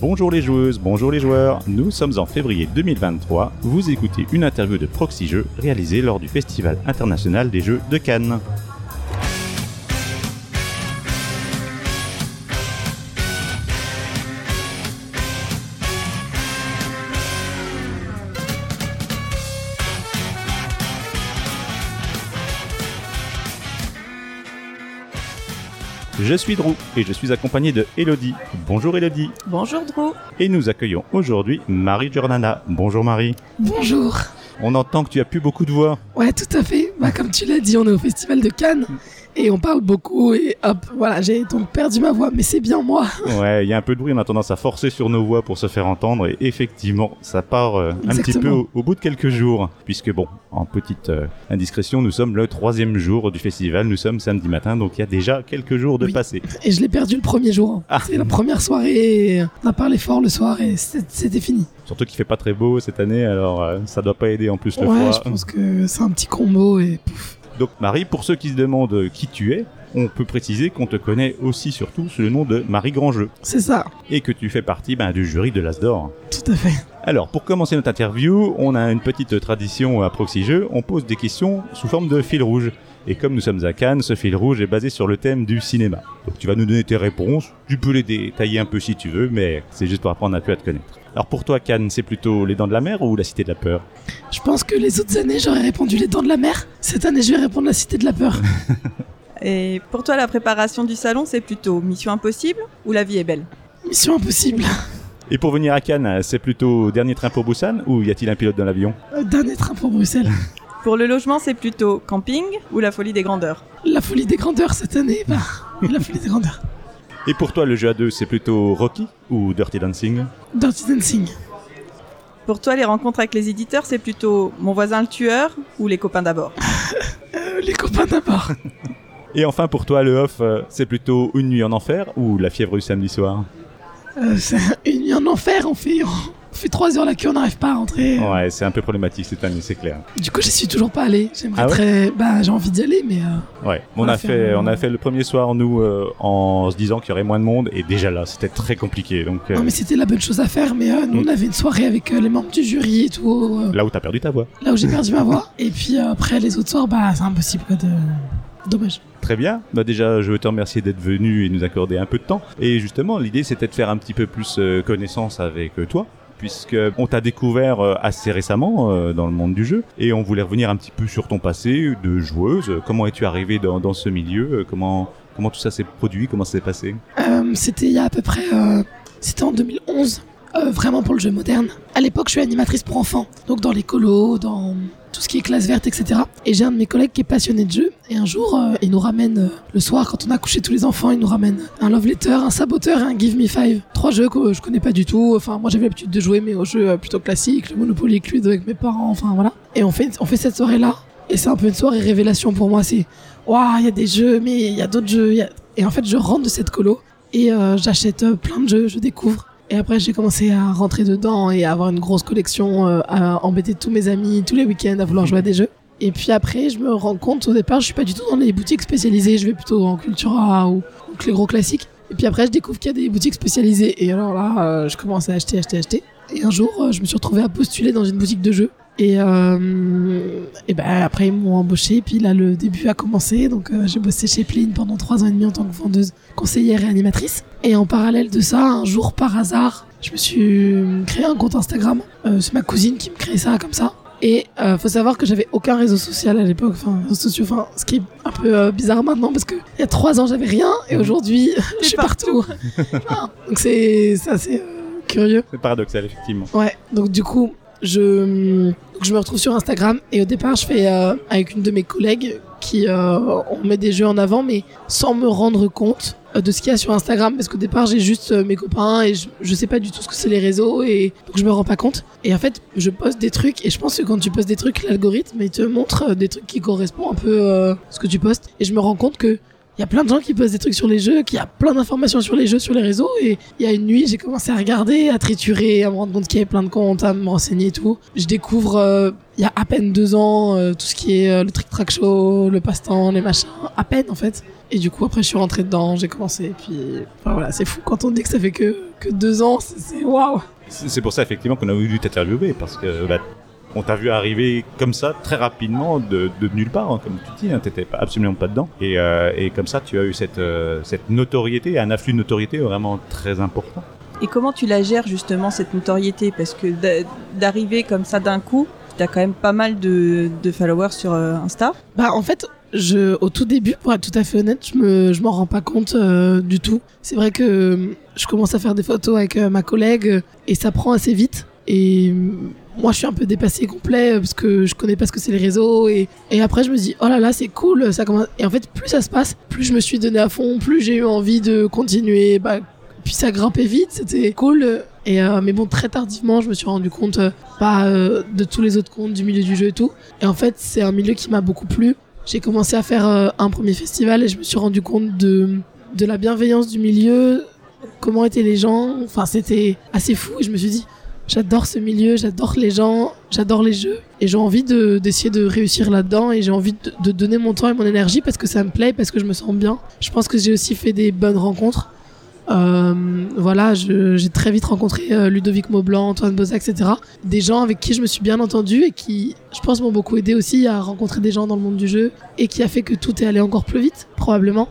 Bonjour les joueuses, bonjour les joueurs. Nous sommes en février 2023. Vous écoutez une interview de Proxy Jeux réalisée lors du Festival international des jeux de Cannes. Je suis Drew et je suis accompagné de Elodie. Bonjour Elodie. Bonjour Drew. Et nous accueillons aujourd'hui Marie Giordana. Bonjour Marie. Bonjour. On entend que tu as plus beaucoup de voix. Ouais, tout à fait. Bah, comme tu l'as dit, on est au Festival de Cannes et on parle beaucoup et hop, voilà, j'ai donc perdu ma voix, mais c'est bien moi. Ouais, il y a un peu de bruit, on a tendance à forcer sur nos voix pour se faire entendre et effectivement, ça part euh, un petit peu au, au, bout de quelques jours, puisque bon, en petite euh, indiscrétion, nous sommes le troisième jour du festival, nous sommes samedi matin, donc il y a déjà quelques jours de Oui. passé. Et je l'ai perdu le premier jour. Ah. C'est la première soirée, on a parlé fort le soir et c'était fini. Surtout qu'il fait pas très beau cette année, alors euh, ça doit pas aider en plus le ouais, froid. je pense que c'est un petit combo et pouf. Donc Marie, pour ceux qui se demandent euh, qui tu es, on peut préciser qu'on te connaît aussi surtout sous le nom de Marie Grandjeu c'est ça, et que tu fais partie ben, du jury de l'Asdor. tout à fait. Alors, pour commencer notre interview, on a une petite tradition à Proxy Jeux, on pose des questions sous forme de fil rouge. Et comme nous sommes à Cannes, ce fil rouge est basé sur le thème du cinéma. Donc tu vas nous donner tes réponses, tu peux les détailler un peu si tu veux, mais c'est juste pour apprendre un peu à te connaître. Alors pour toi, Cannes, c'est plutôt les dents de la mer ou la cité de la peur? Je pense que les autres années, j'aurais répondu les dents de la mer. Cette année, je vais répondre la cité de la peur. Et pour toi, la préparation du salon, c'est plutôt Mission Impossible ou La vie est belle? Mission impossible. Et pour venir à Cannes, c'est plutôt dernier train pour Busan ou y a-t-il un pilote dans l'avion? Euh, Dernier train pour Bruxelles. Pour le logement, c'est plutôt camping ou La folie des grandeurs? La folie des grandeurs cette année, bah, la folie des grandeurs. Et pour toi, le jeu à deux, c'est plutôt Rocky ou Dirty Dancing Dirty Dancing. Pour toi, les rencontres avec les éditeurs, c'est plutôt Mon voisin le tueur ou Les copains d'abord? Euh, les copains d'abord. Et enfin pour toi, le off, euh, c'est plutôt Une nuit en enfer ou La fièvre du samedi soir? Euh, c'est une nuit en enfer, on fait, fait 3 heures la queue, on n'arrive pas à rentrer. Ouais, c'est un peu problématique cette année, c'est clair. Du coup, j'y suis toujours pas allé. J'aimerais Ah ouais très. Bah, j'ai envie d'y aller, mais. euh, Ouais, on, On a fait, on a fait le premier soir nous euh, en se disant qu'il y aurait moins de monde et déjà là, c'était très compliqué. Donc euh, Non, mais c'était la bonne chose à faire, mais nous, Mm. on avait une soirée avec les membres du jury et tout, là où t'as perdu ta voix. là où j'ai perdu ma voix. Et puis après, les autres soirs, bah, c'est impossible, de. Dommage. Très bien. Bah déjà, je veux te remercier d'être venu et nous accorder un peu de temps. Et justement, l'idée c'était de faire un petit peu plus connaissance avec toi. Puisque on t'a découvert euh, assez récemment euh, dans le monde du jeu et on voulait revenir un petit peu sur ton passé de joueuse. Comment es-tu arrivé dans, ce milieu? Euh, Comment comment tout ça s'est produit? Comment ça s'est passé? C'était il y a à peu près. c'était en 2011, euh, vraiment pour le jeu moderne. À l'époque, je suis animatrice pour enfants, donc dans les colos, dans tout ce qui est classe verte, etc. Et j'ai un de mes collègues qui est passionné de jeu, et un jour, euh, il nous ramène, euh, le soir, quand on a couché tous les enfants, il nous ramène un love letter, un saboteur et un give me five. Trois jeux que je connais pas du tout. Enfin, moi j'avais l'habitude de jouer, mais aux jeux euh, plutôt classiques, le Monopoly Club avec mes parents, enfin voilà. Et on fait, on fait cette soirée-là, et c'est un peu une soirée révélation pour moi. C'est, waouh, il y a des jeux, mais il y a d'autres jeux. Et en fait, je rentre de cette colo et j'achète plein de jeux, je découvre. Et après, j'ai commencé à rentrer dedans et à avoir une grosse collection, euh, à embêter tous mes amis tous les week-ends à vouloir jouer à des jeux. Et puis après, je me rends compte, au départ, je suis pas du tout dans les boutiques spécialisées, je vais plutôt en Cultura ou, les gros classiques. Et puis après, je découvre qu'il y a des boutiques spécialisées. Et alors là, euh, je commence à acheter, acheter, acheter. Et un jour, euh, je me suis retrouvé à postuler dans une boutique de jeux. Et, euh, et ben après, ils m'ont embauché. Et puis là, le début a commencé. Donc, euh, j'ai bossé chez Pline pendant trois ans et demi en tant que vendeuse, conseillère et animatrice. Et en parallèle de ça, un jour par hasard, je me suis créé un compte Instagram. Euh, c'est ma cousine qui me crée ça comme ça. Et euh, faut savoir que j'avais aucun réseau social à l'époque, enfin sociaux, enfin ce qui est un peu euh, bizarre maintenant parce que il y a trois ans j'avais rien et aujourd'hui je suis partout. Donc c'est ça c'est euh, curieux. C'est paradoxal effectivement. Ouais. Donc du coup je je me retrouve sur Instagram et au départ je fais euh, avec une de mes collègues qui euh, on met des jeux en avant mais sans me rendre compte euh, de ce qu'il y a sur Instagram. Parce qu'au départ j'ai juste mes copains et je, je sais pas du tout ce que c'est les réseaux et donc je me rends pas compte. Et en fait je poste des trucs et je pense que quand tu postes des trucs l'algorithme il te montre des trucs qui correspondent un peu à ce que tu postes. Et je me rends compte que il y a plein de gens qui postent des trucs sur les jeux, qu'il y a plein d'informations sur les jeux sur les réseaux. Et il y a une nuit, j'ai commencé à regarder, à triturer, à me rendre compte qu'il y avait plein de comptes, à me renseigner et tout. Je découvre, euh, il y a à peine deux ans, euh, tout ce qui est euh, le trick track show, le passe-temps, les machins. À peine, en fait. Et du coup, après, je suis rentrée dedans, j'ai commencé. Et puis, voilà, c'est fou quand on dit que ça fait que que deux ans, c'est- waouh. C'est pour ça effectivement qu'on a voulu t'interviewer parce que bah, on t'a vu arriver comme ça très rapidement de, de nulle part, hein, comme tu dis, hein, t'étais absolument pas dedans. Et, euh, et comme ça, tu as eu cette, euh, cette notoriété, un afflux de notoriété vraiment très important. Et comment tu la gères justement cette notoriété? Parce que d'a- d'arriver comme ça d'un coup, t'as quand même pas mal de, de followers sur euh, Insta. Bah en fait, je, au tout début, pour être tout à fait honnête, je me, je m'en rends pas compte euh, du tout. C'est vrai que je commence à faire des photos avec euh, ma collègue et ça prend assez vite. Et moi, je suis un peu dépassée complet euh, parce que je connais pas ce que c'est les réseaux. Et, et après, je me dis, oh là là, c'est cool. Ça commence... Et en fait, plus ça se passe, plus je me suis donné à fond, plus j'ai eu envie de continuer. Bah, puis ça grimpait vite, c'était cool. Et euh, mais bon, très tardivement, je me suis rendu compte euh, bah, de tous les autres comptes du milieu du jeu et tout. Et en fait, c'est un milieu qui m'a beaucoup plu. J'ai commencé à faire un premier festival et je me suis rendu compte de, de la bienveillance du milieu, comment étaient les gens. Enfin, c'était assez fou et je me suis dit, j'adore ce milieu, j'adore les gens, j'adore les jeux et j'ai envie de- d'essayer de, réussir là-dedans et j'ai envie de, donner mon temps et mon énergie parce que ça me plaît, parce que je me sens bien. Je pense que j'ai aussi fait des bonnes rencontres. Euh, voilà, j'ai très vite rencontré euh, Ludovic Maublanc, Antoine Boza, etc. Des gens avec qui je me suis bien entendu et qui, je pense, m'ont beaucoup aidé aussi à rencontrer des gens dans le monde du jeu et qui a fait que tout est allé encore plus vite, probablement.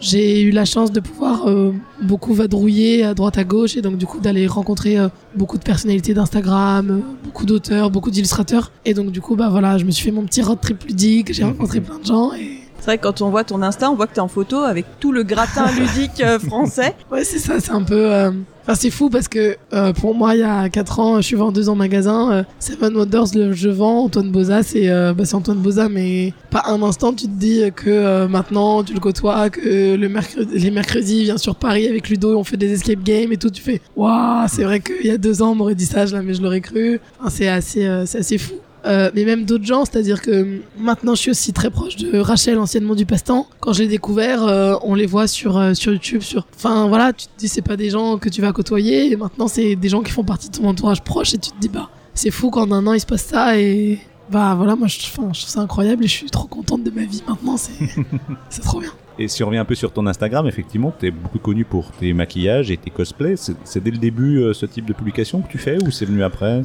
J'ai eu la chance de pouvoir euh, beaucoup vadrouiller à droite à gauche et donc du coup d'aller rencontrer euh, beaucoup de personnalités d'Instagram, euh, beaucoup d'auteurs, beaucoup d'illustrateurs. Et donc du coup bah voilà, je me suis fait mon petit road trip ludique, j'ai rencontré plein de gens et C'est vrai que quand on voit ton Insta, on voit que t'es en photo avec tout le gratin ludique euh, français. Ouais, c'est ça, c'est un peu. euh, Enfin, c'est fou parce que euh, pour moi, il y a 4 ans, je suis vendeuse en magasin. Seven Wonders, le, je vends. Antoine Boza, c'est bah, c'est Antoine Boza, mais pas un instant, tu te dis que maintenant, tu le côtoies, que le mercredi, les mercredis, il vient sur Paris avec Ludo, on fait des escape games et tout. Tu fais, waouh, c'est vrai qu'il y a deux ans, on m'aurait dit ça, je- mais je l'aurais cru. Enfin, c'est assez, c'est assez fou. Euh, mais même d'autres gens, c'est-à-dire que euh, maintenant je suis aussi très proche de Rachel, anciennement du Passe-Temps. Quand je l'ai découvert, euh, on les voit sur euh, sur YouTube, sur. Enfin voilà, tu te dis c'est pas des gens que tu vas côtoyer, et maintenant c'est des gens qui font partie de ton entourage proche, et tu te dis bah c'est fou qu'en un an il se passe ça et bah voilà moi je, je trouve ça incroyable et je suis trop contente de ma vie maintenant, c'est c'est trop bien. Et si on revient un peu sur ton Instagram, effectivement, tu es beaucoup connu pour tes maquillages et tes cosplays. C'est dès le début euh, ce type de publication que tu fais ou c'est venu après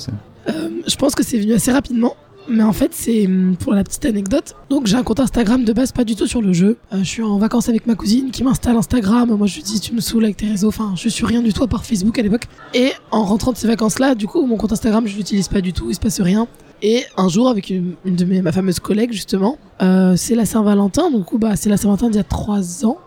Euh, je pense que c'est venu assez rapidement. Mais en fait, c'est hum, pour la petite anecdote. Donc, j'ai un compte Instagram de base pas du tout sur le jeu. Euh, je suis en vacances avec ma cousine qui m'installe Instagram. Moi, je lui dis, tu me saoules avec tes réseaux. Enfin, je suis rien du tout à part Facebook à l'époque. Et en rentrant de ces vacances-là, du coup, mon compte Instagram, je l'utilise pas du tout. Il se passe rien. Et un jour, avec une, de mes, ma fameuse collègue, justement, euh, c'est la Saint-Valentin. Donc, bah, c'est la Saint-Valentin d'il y a trois ans.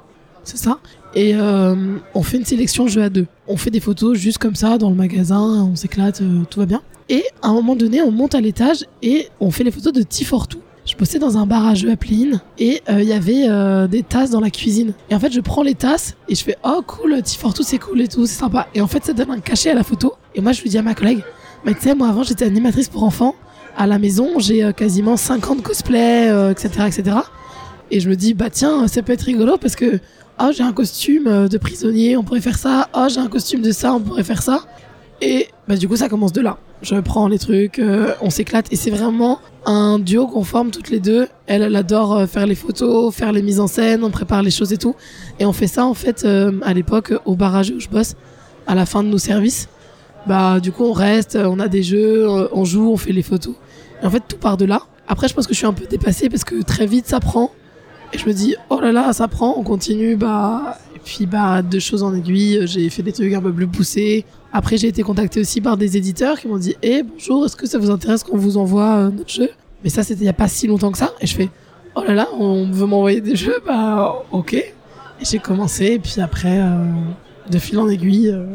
C'est ça? Et euh, on fait une sélection jeu à deux. On fait des photos juste comme ça dans le magasin, on s'éclate, euh, tout va bien. Et à un moment donné, on monte à l'étage et on fait les photos de Tifortou. Je bossais dans un bar à jeux à Pléine et il y avait des tasses dans la cuisine. Et en fait, je prends les tasses et je fais oh cool, Tifortou c'est cool et tout, c'est sympa. Et en fait, ça donne un cachet à la photo. Et moi, je lui dis à ma collègue, mais tu sais, moi avant j'étais animatrice pour enfants. À la maison, j'ai euh, quasiment 50 cosplays, euh, etc., etc. Et je me dis bah tiens, ça peut être rigolo parce que oh j'ai un costume euh, de prisonnier, on pourrait faire ça. Oh j'ai un costume de ça, on pourrait faire ça. Et bah du coup ça commence de là. Je prends les trucs, on s'éclate et c'est vraiment un duo qu'on forme toutes les deux. Elle, elle adore faire les photos, faire les mises en scène, on prépare les choses et tout. Et on fait ça en fait à l'époque au barrage où je bosse, à la fin de nos services. Bah du coup on reste, on a des jeux, on joue, on fait les photos. Et en fait tout part de là. Après je pense que je suis un peu dépassée parce que très vite ça prend. Et je me dis, oh là là, ça prend, on continue, bah. Et puis, bah, deux choses en aiguille, j'ai fait des trucs un peu plus poussés. Après, j'ai été contacté aussi par des éditeurs qui m'ont dit, eh, bonjour, est-ce que ça vous intéresse qu'on vous envoie euh, notre jeu? Mais ça, c'était il y a pas si longtemps que ça. Et je fais, oh là là, on veut m'envoyer des jeux, bah, ok. Et j'ai commencé, et puis après, euh, de fil en aiguille, euh,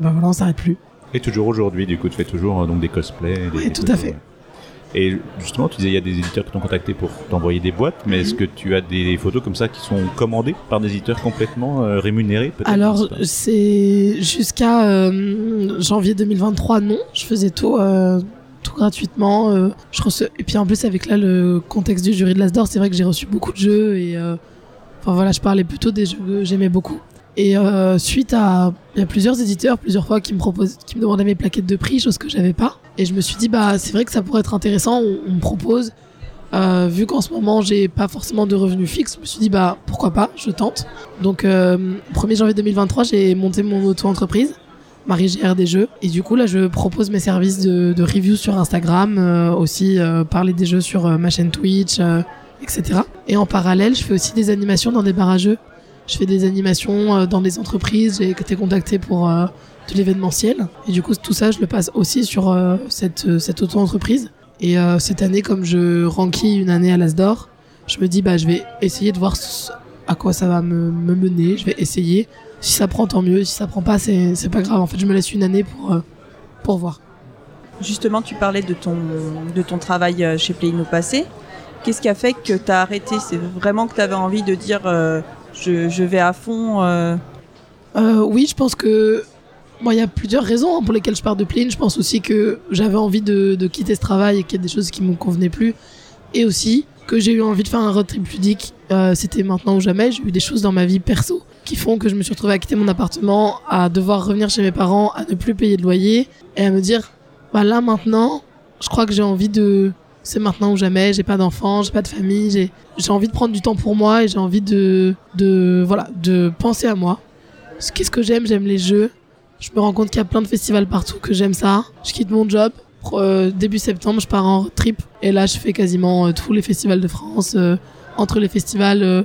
bah voilà, on s'arrête plus. Et toujours aujourd'hui, du coup, tu fais toujours euh, donc des cosplays. Des, Oui, des tout à fait. Et justement, tu disais il y a des éditeurs qui t'ont contacté pour t'envoyer des boîtes, mais Mhm. est-ce que tu as des photos comme ça qui sont commandées par des éditeurs complètement euh, rémunérés Alors, c'est jusqu'à euh, janvier 2023, non. Je faisais tout, euh, tout gratuitement. je reçois... Et puis en plus, avec là le contexte du jury de l'Asdor, c'est vrai que j'ai reçu beaucoup de jeux et enfin voilà, je parlais plutôt des jeux que j'aimais beaucoup. Et euh, suite à, il y a plusieurs éditeurs, plusieurs fois qui me proposent, qui me demandaient mes plaquettes de prix, chose que j'avais pas. Et je me suis dit bah c'est vrai que ça pourrait être intéressant. On, me propose. Euh, vu qu'en ce moment j'ai pas forcément de revenus fixes, je me suis dit bah pourquoi pas, je tente. Donc euh, 1er janvier 2023, j'ai monté mon auto-entreprise Marie GR des jeux. Et du coup, là, je propose mes services de, review sur Instagram, euh, aussi euh, parler des jeux sur euh, ma chaîne Twitch, etc. Et en parallèle, je fais aussi des animations dans des jeux. Je fais des animations euh, dans des entreprises. J'ai été contacté pour euh, de l'événementiel. Et du coup, tout ça, je le passe aussi sur euh, cette, cette auto-entreprise. Et cette année, comme je ranquille une année à l'Asdor, je me dis, bah, je vais essayer de voir à quoi ça va me, me mener. Je vais essayer. Si ça prend, tant mieux. Si ça prend pas, c'est pas grave. En fait, je me laisse une année pour, pour voir. Justement, tu parlais de ton, de ton travail chez Playno passé. Qu'est-ce qui a fait que tu as arrêté? C'est vraiment que tu avais envie de dire je, vais à fond euh, Euh, oui, je pense que. Moi, il y a plusieurs raisons hein, pour lesquelles je pars de Plane. Je pense aussi que j'avais envie de, quitter ce travail et qu'il y a des choses qui me convenaient plus. Et aussi que j'ai eu envie de faire un road trip ludique. Euh, C'était maintenant ou jamais. J'ai eu des choses dans ma vie perso qui font que je me suis retrouvée à quitter mon appartement, à devoir revenir chez mes parents, à ne plus payer de loyer et à me dire bah là maintenant, je crois que j'ai envie de. C'est maintenant ou jamais. J'ai pas d'enfants, j'ai pas de famille. J'ai envie de prendre du temps pour moi et j'ai envie de de voilà de penser à moi. Qu'est-ce que j'aime J'aime les jeux. Je me rends compte qu'il y a plein de festivals partout que j'aime ça. Je quitte mon job. Euh, début septembre, je pars en trip. Et là, je fais quasiment euh, tous les festivals de France. Euh, entre les festivals,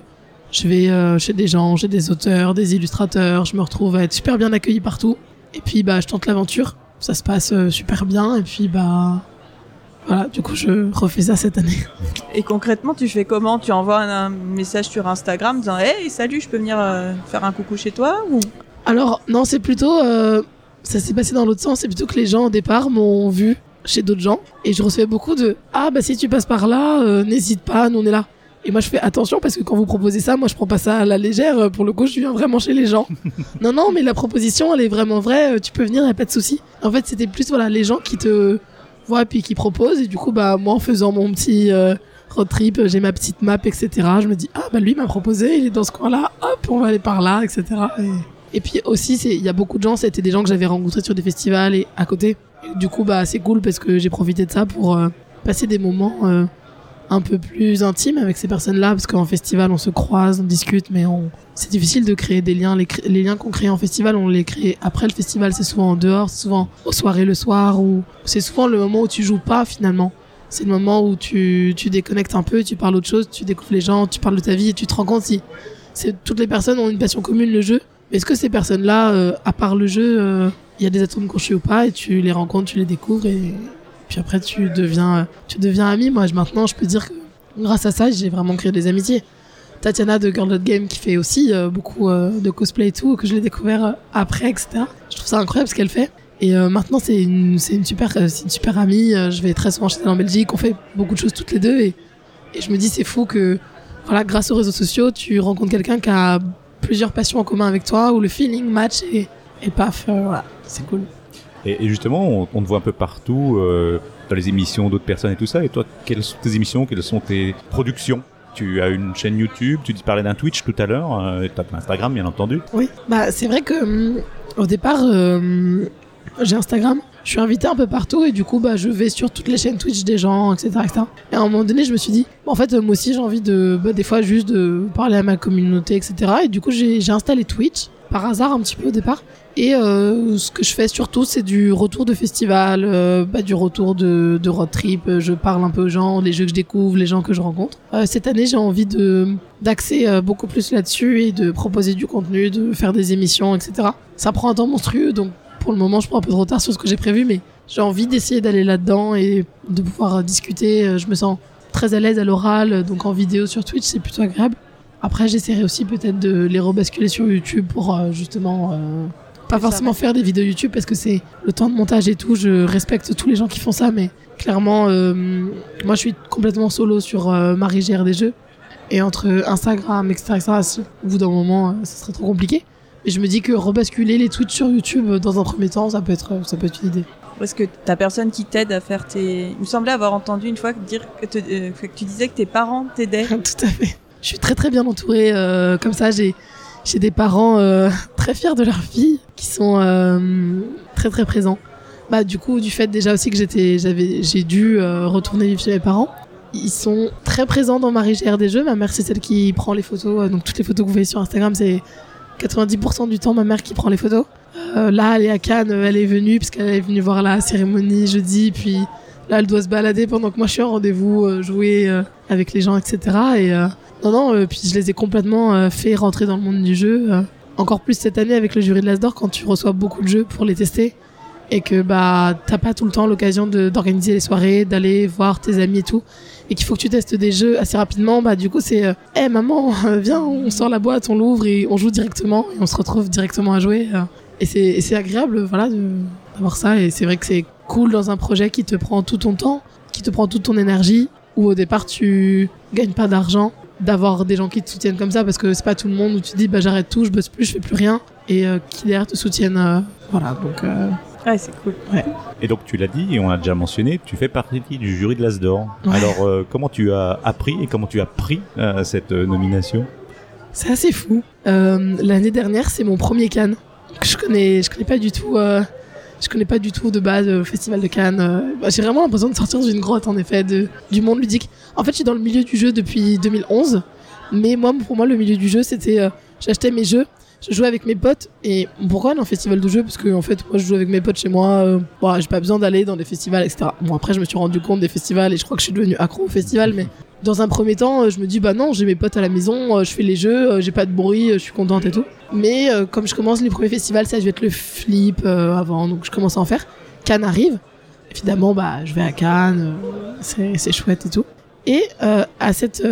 je vais chez des gens, chez des auteurs, des illustrateurs. Je me retrouve à être super bien accueilli partout. Et puis, bah, je tente l'aventure. Ça se passe super bien. Et puis, bah, voilà. Du coup, je refais ça cette année. Et concrètement, tu fais comment? Tu envoies un, un message sur Instagram disant Hey, salut, je peux venir euh, faire un coucou chez toi ou... Alors, non, c'est plutôt. euh, ça s'est passé dans l'autre sens. C'est plutôt que les gens, au départ, m'ont vu chez d'autres gens. Et je recevais beaucoup de Ah, bah si tu passes par là, euh, n'hésite pas, nous on est là. Et moi, je fais attention parce que quand vous proposez ça, moi, je prends pas ça à la légère. Pour le coup, je viens vraiment chez les gens. non, non, mais la proposition, elle est vraiment vraie. Tu peux venir, y a pas de souci. En fait, c'était plus, voilà, les gens qui te voient puis qui proposent. Et du coup, bah, moi, en faisant mon petit. euh, road trip, j'ai ma petite map, etc. Je me dis, ah, bah lui m'a proposé, il est dans ce coin-là, hop, on va aller par là, etc. Et, puis aussi, il y a beaucoup de gens, c'était des gens que j'avais rencontrés sur des festivals et à côté. Du coup, bah, c'est cool parce que j'ai profité de ça pour euh, passer des moments euh, un peu plus intimes avec ces personnes-là. Parce qu'en festival, on se croise, on discute, mais on... c'est difficile de créer des liens. Les, liens qu'on crée en festival, on les crée après le festival. C'est souvent en dehors, souvent aux soirées le soir, ou c'est souvent le moment où tu joues pas finalement. C'est le moment où tu, tu déconnectes un peu, tu parles autre chose, tu découvres les gens, tu parles de ta vie et tu te rends compte si toutes les personnes ont une passion commune, le jeu. Mais est-ce que ces personnes-là, euh, à part le jeu, euh, il y a des atomes crochus ou pas et tu les rencontres, tu les découvres et puis après tu deviens, tu deviens ami. Moi, maintenant, je peux dire que grâce à ça, j'ai vraiment créé des amitiés. Tatiana de Girl Game qui fait aussi euh, beaucoup euh, de cosplay et tout, que je l'ai découvert euh, après, etc. Je trouve ça incroyable ce qu'elle fait. Et maintenant, c'est une, une super, super amie. Je vais très souvent chez elle en Belgique. On fait beaucoup de choses toutes les deux et, je me dis c'est fou que, voilà, grâce aux réseaux sociaux, tu rencontres quelqu'un qui a plusieurs passions en commun avec toi, où le feeling match et, et paf, c'est cool. Et, justement, on, te voit un peu partout, euh, dans les émissions d'autres personnes et tout ça. Et toi, quelles sont tes émissions Quelles sont tes productions? Tu as une chaîne YouTube, tu parlais d'un Twitch tout à l'heure, euh, tu as Instagram bien entendu. Oui, bah c'est vrai que hum, au départ, euh, j'ai Instagram. Je suis invité un peu partout et du coup, bah, je vais sur toutes les chaînes Twitch des gens, etc., etc. Et à un moment donné, je me suis dit, en fait, euh, moi aussi, j'ai envie de, bah, des fois, juste de parler à ma communauté, etc. Et du coup, j'ai installé Twitch par hasard un petit peu au départ. Et euh, ce que je fais surtout, c'est du retour de festival, euh, bah, du retour de, de road trip. Je parle un peu aux gens, les jeux que je découvre, les gens que je rencontre. Euh, cette année, j'ai envie de d'axer euh, beaucoup plus là-dessus et de proposer du contenu, de faire des émissions, etc. Ça prend un temps monstrueux, donc pour le moment, je prends un peu de retard sur ce que j'ai prévu, mais j'ai envie d'essayer d'aller là-dedans et de pouvoir discuter. Je me sens très à l'aise à l'oral, donc en vidéo sur Twitch, c'est plutôt agréable. Après, j'essaierai aussi peut-être de les rebasculer sur YouTube pour justement pas forcément faire des vidéos YouTube parce que c'est le temps de montage et tout. Je respecte tous les gens qui font ça, mais clairement, euh, moi, je suis complètement solo sur euh, Marie gère des jeux et entre Instagram, etc., etc., au bout d'un moment, euh, ça serait trop compliqué. Et je me dis que rebasculer les tweets sur YouTube euh, dans un premier temps, ça peut être, ça peut être une idée. Parce que t'as personne qui t'aide à faire tes. Il me semblait avoir entendu une fois que dire que, te- euh, que tu disais que tes parents t'aidaient. Tout à fait. Je suis très très bien entourée. euh, comme ça, j'ai j'ai des parents euh, très fiers de leur fille qui sont euh, très très présents. Bah du coup, du fait déjà aussi que j'étais, j'avais, j'ai dû euh, retourner vivre chez mes parents. Ils sont très présents dans ma GR des jeux. Ma mère, c'est celle qui prend les photos. donc toutes les photos que vous voyez sur Instagram, c'est 90% du temps ma mère qui prend les photos. Là, elle est à Cannes, elle est venue parce qu'elle est venue voir la cérémonie jeudi, puis là, elle doit se balader pendant que moi je suis en rendez-vous, euh, jouer euh, avec les gens, etc. Et euh, non, non, puis je les ai complètement fait rentrer dans le monde du jeu. encore plus cette année avec le jury de l'Asdor quand tu reçois beaucoup de jeux pour les tester et que bah t'as pas tout le temps l'occasion d'organiser les soirées, d'aller voir tes amis et tout, et qu'il faut que tu testes des jeux assez rapidement, bah du coup c'est, euh, Eh, maman, viens, on sort la boîte, on l'ouvre et on joue directement et on se retrouve directement à jouer. et c'est agréable, voilà, d'avoir ça. Et c'est vrai que c'est cool dans un projet qui te prend tout ton temps, qui te prend toute ton énergie, où au départ tu gagnes pas d'argent, d'avoir des gens qui te soutiennent comme ça parce que c'est pas tout le monde où tu te dis bah j'arrête tout, je bosse plus, je fais plus rien et euh, qui derrière te soutiennent. euh, voilà, donc euh, Ouais, c'est cool. Et donc tu l'as dit et on a déjà mentionné, tu fais partie du jury de l'As d'Or. Ouais. Alors euh, comment tu as appris et comment tu as pris euh, cette nomination? C'est assez fou. Euh, L'année dernière, c'est mon premier Cannes. que Je connais, je connais pas du tout. euh, je connais pas du tout de base le festival de Cannes. euh, bah, J'ai vraiment l'impression de sortir d'une grotte, en effet, du monde ludique. En fait, je suis dans le milieu du jeu depuis 2011, mais moi, pour moi, le milieu du jeu, c'était, euh, j'achetais mes jeux, je jouais avec mes potes. Et pourquoi en festival de jeu Parce que en fait, moi, je joue avec mes potes chez moi. Euh, j'ai pas besoin d'aller dans des festivals, etc. Bon, après, je me suis rendu compte des festivals et je crois que je suis devenu accro au festival, mais dans un premier temps, euh, je me dis bah non, j'ai mes potes à la maison, euh, je fais les jeux, euh, j'ai pas de bruit, je suis contente et tout. Mais comme je commence les premiers festivals, ça je vais être le flip avant, donc je commence à en faire. Cannes arrive, évidemment bah je vais à Cannes, c'est chouette et tout. Et à cette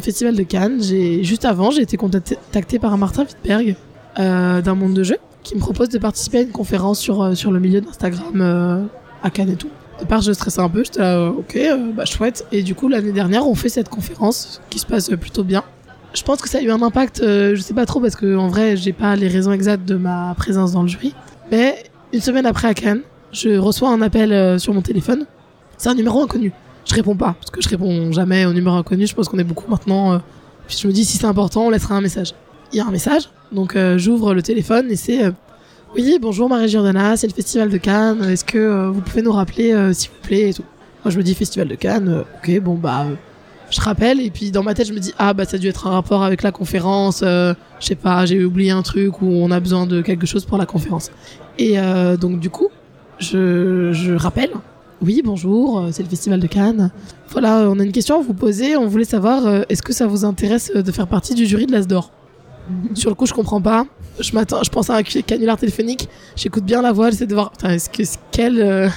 festival de Cannes, juste avant, j'ai été contacté par Martin Wittberg d'un monde de jeu qui me propose de participer à une conférence sur sur le milieu d'Instagram à Cannes et tout. Au je stressais un peu, j'étais là, euh, ok, euh, bah chouette. Et du coup, l'année dernière, on fait cette conférence qui se passe euh, plutôt bien. Je pense que ça a eu un impact, je sais pas trop, parce que en vrai, j'ai pas les raisons exactes de ma présence dans le jury. Mais une semaine après à Cannes, je reçois un appel sur mon téléphone. C'est un numéro inconnu. Je réponds pas, parce que je réponds jamais au numéro inconnu. Je pense qu'on est beaucoup maintenant. puis je me dis, si c'est important, on laissera un message. Il y a un message, donc j'ouvre le téléphone et c'est oui, bonjour Marie Giordana, c'est le festival de Cannes. Est-ce que euh, vous pouvez nous rappeler, euh, s'il vous plaît et tout? Moi, je me dis festival de Cannes. euh, ok, bon bah, je rappelle et puis dans ma tête, je me dis ah bah ça a dû être un rapport avec la conférence. je sais pas, j'ai oublié un truc ou on a besoin de quelque chose pour la conférence. Et donc du coup, je, je rappelle. Oui, bonjour, c'est le festival de Cannes. Voilà, on a une question à vous poser. On voulait savoir, est-ce que ça vous intéresse de faire partie du jury de l'Asdor Sur le coup, je comprends pas. Je m'attends, je pense à un canular téléphonique. J'écoute bien la voix, j'essaie de voir, putain, est-ce que quelle, euh,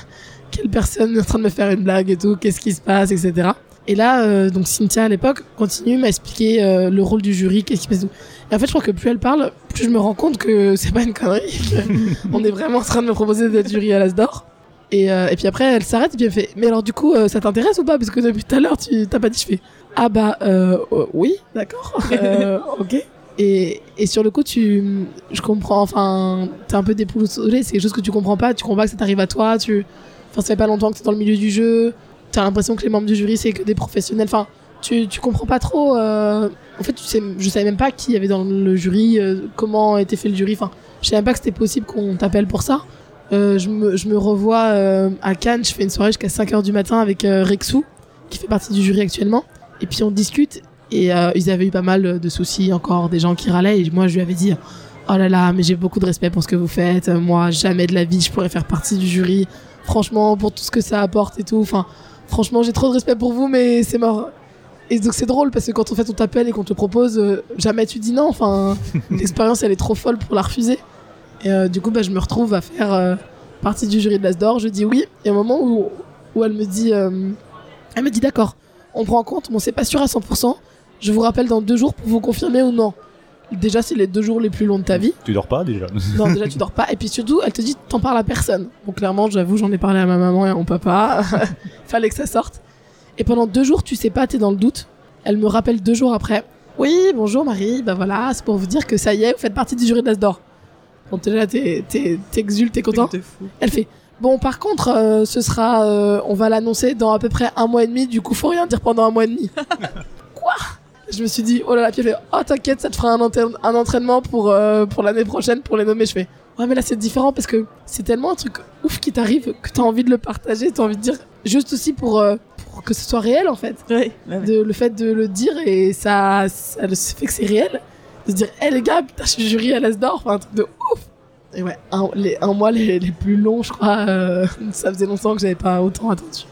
quelle personne est en train de me faire une blague et tout, qu'est-ce qui se passe, etc. Et là, euh, donc Cynthia à l'époque continue m'a expliqué euh, le rôle du jury, qu'est-ce qui se passe. et en fait, je crois que plus elle parle, plus je me rends compte que c'est pas une connerie. on est vraiment en train de me proposer d'être jury à l'Asdor. Et, euh, et puis après, elle s'arrête et puis elle fait Mais alors, du coup, euh, ça t'intéresse ou pas? Parce que depuis tout à l'heure, tu t'as pas dit. Je fais Ah bah, oui, d'accord. Ok. Et, sur le coup, tu, je comprends, enfin, t'es un peu déboussolé, c'est quelque chose que tu comprends pas, tu comprends pas que ça t'arrive à toi, tu, enfin, ça fait pas longtemps que t'es dans le milieu du jeu, t'as l'impression que les membres du jury, c'est que des professionnels, enfin, tu, tu comprends pas trop, euh, en fait, tu sais, je savais même pas qui y avait dans le jury, euh, comment était fait le jury, enfin, je savais même pas que c'était possible qu'on t'appelle pour ça. Euh, je, me, je me revois euh, à Cannes, je fais une soirée jusqu'à 5h du matin avec Rexou, qui fait partie du jury actuellement, et puis on discute, et euh, ils avaient eu pas mal de soucis encore, des gens qui râlaient. Et moi, je lui avais dit Oh là là, mais j'ai beaucoup de respect pour ce que vous faites. Moi, jamais de la vie, je pourrais faire partie du jury. Franchement, pour tout ce que ça apporte et tout. Enfin, franchement, j'ai trop de respect pour vous, mais c'est mort. Et donc, c'est drôle parce que quand on fait on t'appelle et qu'on te propose, euh, jamais tu dis non. Enfin, l'expérience, elle est trop folle pour la refuser. Et euh, du coup, bah, je me retrouve à faire euh, partie du jury de l'Asdor. Je dis oui. Et au moment où, où elle me dit Elle me dit d'accord, on prend en compte, bon, c'est pas sûr à 100%. Je vous rappelle dans deux jours pour vous confirmer ou non. Déjà, c'est les deux jours les plus longs de ta vie. Tu dors pas déjà Non, déjà, tu dors pas. Et puis surtout, elle te dit, t'en parles à personne. Bon, clairement, j'avoue, j'en ai parlé à ma maman et à mon papa. Fallait que ça sorte. Et pendant deux jours, tu sais pas, t'es dans le doute. Elle me rappelle deux jours après. Oui, bonjour Marie, bah voilà, c'est pour vous dire que ça y est, vous faites partie du jury de l'Asdor. Bon, t'es là, t'es, t'es, t'exultes, t'es content. Elle fait Bon, par contre, euh, ce sera. euh, on va l'annoncer dans à peu près un mois et demi, du coup, faut rien dire pendant un mois et demi. Je me suis dit Oh là là, puis elle fait Oh, t'inquiète, ça te fera un, entraîne- un entraînement pour, euh, pour l'année prochaine pour les nommer. Je fais Ouais, mais là, c'est différent parce que c'est tellement un truc ouf qui t'arrive que t'as envie de le partager, t'as envie de dire juste aussi pour, euh, pour que ce soit réel en fait. Ouais, ouais, ouais. De, le fait de le dire et ça, ça le- fait que c'est réel. De se dire, hé les gars, putain, je suis jury à l'Asdor, enfin un truc de ouf. Et ouais, un, les, un mois les, les plus longs, je crois, euh, ça faisait longtemps que j'avais pas autant attendu.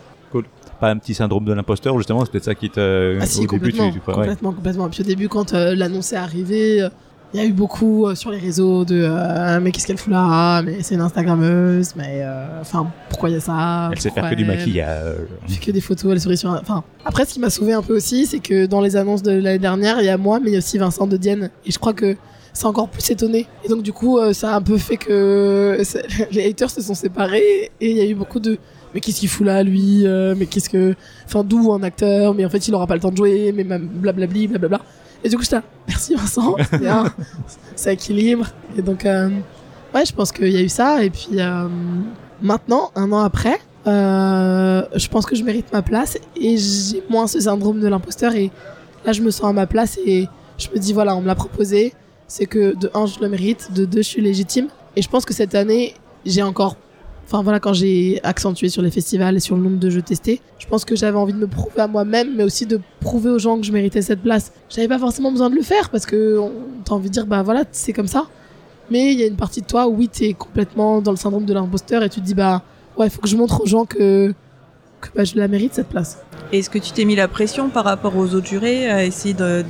Pas un petit syndrome de l'imposteur, justement, c'est peut-être ça qui te. Ah si, au début, complètement, tu, tu crois, ouais. complètement, complètement. Puis au début, quand euh, l'annonce est arrivée, euh, il y a eu beaucoup euh, sur les réseaux de euh, mais qu'est-ce qu'elle fout là? Mais c'est une Instagrammeuse, mais enfin pourquoi il y a ça? Elle sait faire que du maquillage. Elle fait que des photos, elle sourit sur. un- Enfin, après, ce qui m'a sauvé un peu aussi, c'est que dans les annonces de l'année dernière, il y a moi, mais il y a aussi Vincent de Dienne, et je crois que c'est encore plus étonné. Et donc du coup, euh, ça a un peu fait que les haters se sont séparés, et il y a eu beaucoup de mais qu'est-ce qu'il fout là, lui euh, Mais qu'est-ce que. Enfin, d'où un acteur Mais en fait, il aura pas le temps de jouer, mais même blablabli, blablabla. Et du coup, j'étais là, merci Vincent, ça équilibre. Et donc, euh, ouais, je pense qu'il y a eu ça. Et puis, euh, maintenant, un an après, je pense que je mérite ma place et j'ai moins ce syndrome de l'imposteur. Et là, je me sens à ma place et je me dis, voilà, on me l'a proposé. C'est que de un, je le mérite, de deux, je suis légitime. Et je pense que cette année, j'ai encore Enfin voilà, quand j'ai accentué sur les festivals et sur le nombre de jeux testés, je pense que j'avais envie de me prouver à moi-même, mais aussi de prouver aux gens que je méritais cette place. J'avais pas forcément besoin de le faire parce que t'as envie de dire bah voilà, c'est comme ça. Mais il y a une partie de toi, oui, t'es complètement dans le syndrome de l'imposteur et tu te dis bah ouais, faut que je montre aux gens que que bah, je la mérite cette place. Est-ce que tu t'es mis la pression par rapport aux autres jurés à essayer de,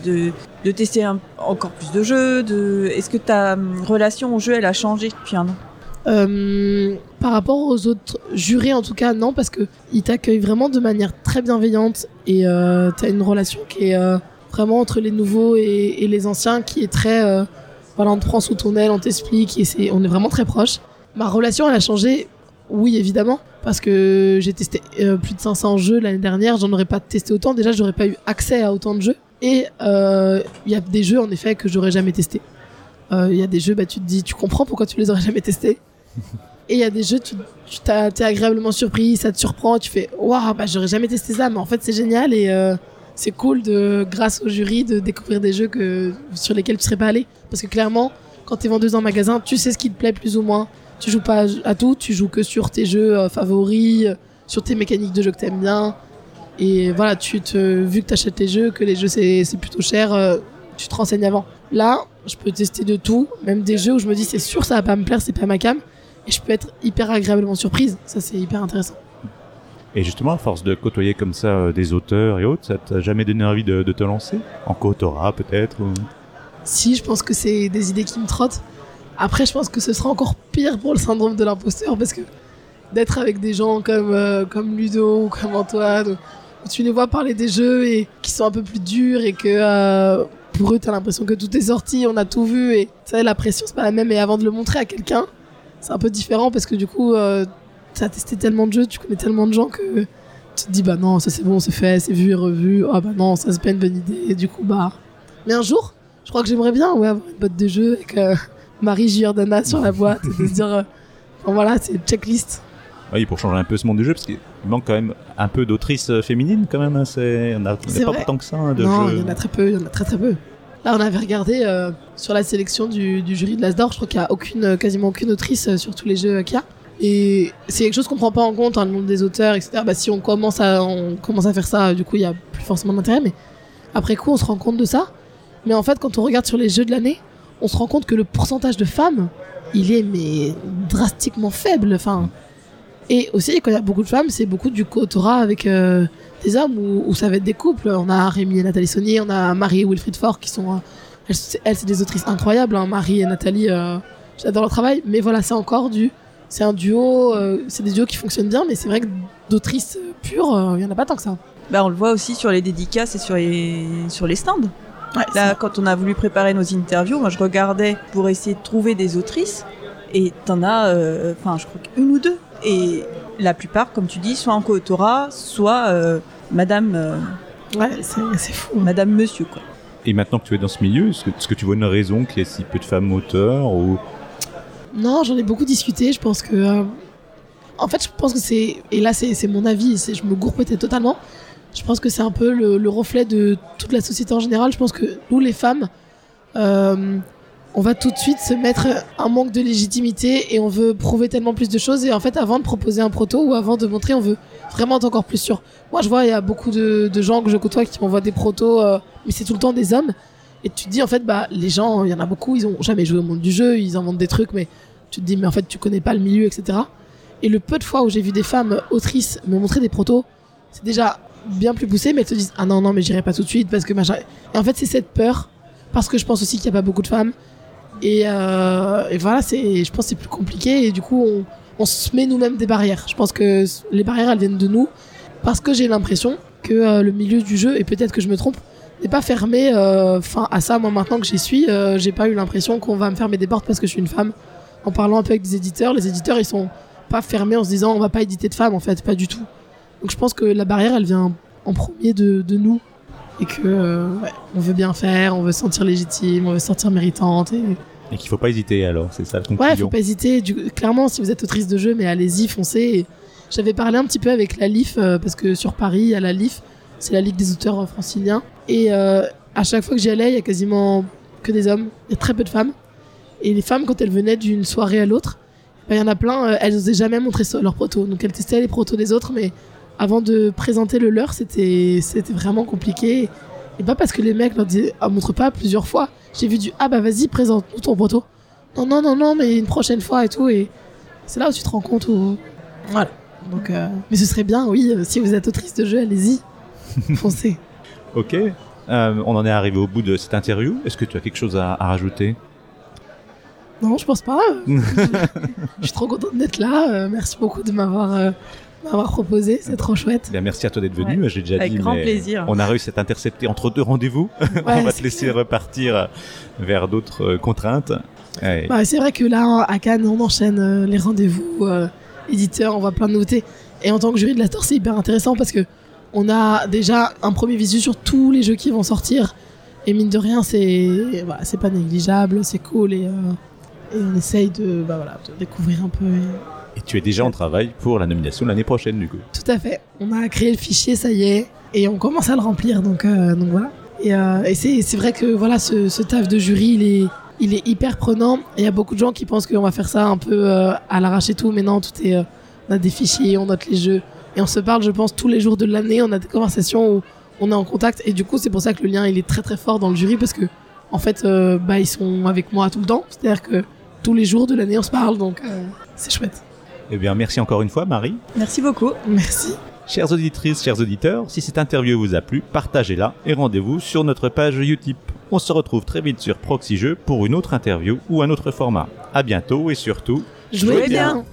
de, tester encore plus de jeux. Est-ce que ta hum, relation au jeu, elle a changé depuis un an? Euh, par rapport aux autres jurés, en tout cas, non, parce que ils t'accueillent vraiment de manière très bienveillante et euh, t'as une relation qui est euh, vraiment entre les nouveaux et, les anciens qui est très. voilà, on te prend sous ton aile, on t'explique et on est vraiment très proches. Ma relation, elle a changé, oui, évidemment, parce que j'ai testé plus de 500 jeux l'année dernière, j'en aurais pas testé autant. Déjà, j'aurais pas eu accès à autant de jeux. Et il y a des jeux, en effet, que j'aurais jamais testé. Il y a des jeux, bah, tu te dis, tu comprends pourquoi tu les aurais jamais testés. Et il y a des jeux, tu, tu t'es agréablement surpris, ça te surprend, tu fais waouh, bah j'aurais jamais testé ça, mais en fait c'est génial et euh, c'est cool de, grâce au jury, de découvrir des jeux que, sur lesquels tu serais pas allé. Parce que clairement, quand t'es vendeuse en magasin, tu sais ce qui te plaît plus ou moins. Tu joues pas à tout, tu joues que sur tes jeux euh, favoris, euh, sur tes mécaniques de jeu que t'aimes bien. Et voilà, tu te, vu que t'achètes tes jeux, que les jeux c'est plutôt cher, tu te renseignes avant. Là, je peux tester de tout, même des jeux où je me dis c'est sûr ça va pas me plaire, c'est pas ma cam. Et je peux être hyper agréablement surprise. Ça, c'est hyper intéressant. Et justement, à force de côtoyer comme ça euh, des auteurs et autres, ça t'a jamais donné envie de, de te lancer? En co-autorat peut-être ou- Si, je pense que c'est des idées qui me trottent. Après, je pense que ce sera encore pire pour le syndrome de l'imposteur parce que d'être avec des gens comme, euh, comme Ludo ou comme Antoine, où tu les vois parler des jeux et qui sont un peu plus durs et que euh, pour eux, t'as l'impression que tout est sorti, on a tout vu et tu sais, la pression, c'est pas la même. Et avant de le montrer à quelqu'un, c'est un peu différent parce que du coup, euh, t'as testé tellement de jeux, tu connais tellement de gens que tu te dis, bah non, ça c'est bon, c'est fait, c'est vu et revu. Ah bah non, ça c'est pas une bonne idée. Et du coup, bah. Mais un jour, je crois que j'aimerais bien ouais, avoir une boîte de jeux avec euh, Marie Giordana sur la boîte et de se dire, euh, bon, voilà, c'est une checklist. Oui, pour changer un peu ce monde du jeu, parce qu'il manque quand même un peu d'autrices euh, féminines quand même. hein, c'est... On n'a pas vrai. tant que ça hein, de non, jeux. il y en a très peu, il y en a très très peu. Là, on avait regardé euh, sur la sélection du, jury de l'Asdor, je crois qu'il y a aucune, euh, quasiment aucune autrice euh, sur tous les jeux qu'il y a. Et c'est quelque chose qu'on prend pas en compte, hein, le nombre des auteurs, etc. Bah, si on commence à, faire ça, du coup, il y a plus forcément d'intérêt, mais après coup, on se rend compte de ça. Mais en fait, quand on regarde sur les jeux de l'année, on se rend compte que le pourcentage de femmes, il est mais drastiquement faible. Enfin, et aussi, quand il y a beaucoup de femmes, c'est beaucoup du co-autorat avec des hommes où ça va être des couples. On a Rémi et Nathalie Saunier, on a Marie et Wilfried Faure qui sont. euh, elles, c'est- elles, c'est des autrices incroyables. hein. Marie et Nathalie, euh, j'adore leur travail. Mais voilà, c'est encore du. C'est un duo, euh, c'est des duos qui fonctionnent bien, mais c'est vrai que d'autrices pures, euh, il y en a pas tant que ça. bah, On le voit aussi sur les dédicaces et sur les, sur les stands. Ouais, Là, quand on a voulu préparer nos interviews, moi je regardais pour essayer de trouver des autrices et t'en as, euh, enfin je crois qu'une ou deux. Et la plupart, comme tu dis, soit en co-autorat, soit euh, Madame, euh, ouais, c'est c'est fou. Madame Monsieur quoi. Et maintenant que tu es dans ce milieu, est-ce que, est-ce que tu vois une raison qu'il y ait si peu de femmes auteurs ou... Non, j'en ai beaucoup discuté. Je pense que. euh, En fait, je pense que c'est. Et là, c'est c'est mon avis. c'est- Je me gourre peut-être totalement. Je pense que c'est un peu le, le reflet de toute la société en général. Je pense que nous, les femmes, euh, on va tout de suite se mettre un manque de légitimité et on veut prouver tellement plus de choses. Et en fait, avant de proposer un proto ou avant de montrer, on veut vraiment être encore plus sûr. Moi, je vois, il y a beaucoup de, gens que je côtoie qui m'envoient des protos, euh, mais c'est tout le temps des hommes. Et tu te dis, en fait, bah, les gens, il y en a beaucoup, ils ont jamais joué au monde du jeu, ils inventent des trucs, mais tu te dis mais en fait tu connais pas le milieu, etc. Et le peu de fois où j'ai vu des femmes autrices me montrer des protos, c'est déjà bien plus poussé, mais elles te disent ah non non mais j'irai pas tout de suite parce que machin. Et en fait c'est cette peur parce que je pense aussi qu'il y a pas beaucoup de femmes et, euh, et voilà c'est je pense que c'est plus compliqué et du coup on, se met nous-mêmes des barrières. Je pense que les barrières elles viennent de nous parce que j'ai l'impression que euh, le milieu du jeu et peut-être que je me trompe n'est pas fermé euh, à ça. Moi maintenant que j'y suis j'ai pas eu l'impression qu'on va me fermer des portes parce que je suis une femme. En parlant un peu avec des éditeurs les éditeurs ils sont pas fermés en se disant on va pas éditer de femmes en fait pas du tout. Donc je pense que la barrière elle vient en premier de nous et que euh, ouais, on veut bien faire on veut se sentir légitime on veut se sentir méritante et Et qu'il faut pas hésiter alors, c'est ça la Ouais, conclusion. faut pas hésiter. Du- clairement, si vous êtes autrice de jeu, mais allez-y, foncez. J'avais parlé un petit peu avec la LIF, euh, parce que sur Paris, il y a la LIF, c'est la Ligue des auteurs euh, franciliens. Et euh, à chaque fois que j'y allais, il y a quasiment que des hommes, il y a très peu de femmes. Et les femmes, quand elles venaient d'une soirée à l'autre, ben, il y en a plein, elles n'osaient jamais montrer leurs protos. Donc elles testaient les protos des autres, mais avant de présenter le leur, c'était vraiment compliqué. Et pas parce que les mecs leur disaient ah, montre pas plusieurs fois. J'ai vu du ah bah vas-y, présente-nous ton proto non, non, non, non, mais une prochaine fois et tout. Et c'est là où tu te rends compte où. Voilà. Donc, euh, Mais ce serait bien, oui, euh, si vous êtes autrice de jeu, allez-y. Foncez. Ok. Euh, on en est arrivé au bout de cette interview. Est-ce que tu as quelque chose à, à rajouter? Non, je pense pas. je suis trop contente d'être là. euh, merci beaucoup de m'avoir m'avoir proposé. C'est trop chouette. Bien, merci à toi d'être venu. J'ai déjà Avec dit, grand mais plaisir. on a réussi à t'intercepter entre deux rendez-vous. on va te laisser clair. repartir vers d'autres euh, contraintes. Ouais. Bah, c'est vrai que là, à Cannes, on enchaîne euh, les rendez-vous euh, éditeurs, on voit plein de nouveautés. Et en tant que jury de la c'est hyper intéressant parce que on a déjà un premier visu sur tous les jeux qui vont sortir. Et mine de rien, c'est voilà, c'est pas négligeable, c'est cool et, euh, et on essaye de, bah, voilà, de découvrir un peu. et- Et tu es déjà en travail pour la nomination l'année prochaine, du coup. Tout à fait. On a créé le fichier, ça y est, et on commence à le remplir, donc, euh, donc voilà. Et, euh, c'est vrai que voilà, ce, ce taf de jury, il est, il est hyper prenant. Il y a beaucoup de gens qui pensent qu'on va faire ça un peu euh, à l'arrache et tout, mais non, tout est, euh, on a des fichiers, on note les jeux, et on se parle, je pense, tous les jours de l'année. On a des conversations où on est en contact, et du coup, c'est pour ça que le lien, il est très très fort dans le jury, parce que en fait, bah, ils sont avec moi tout le temps. C'est-à-dire que tous les jours de l'année, on se parle, donc c'est chouette. Eh bien, merci encore une fois, Marie. Merci beaucoup. Merci. Chères auditrices, chers auditeurs, si cette interview vous a plu, partagez-la et rendez-vous sur notre page Utip. On se retrouve très vite sur Proxy Jeux pour une autre interview ou un autre format. À bientôt et surtout, Jouez bien.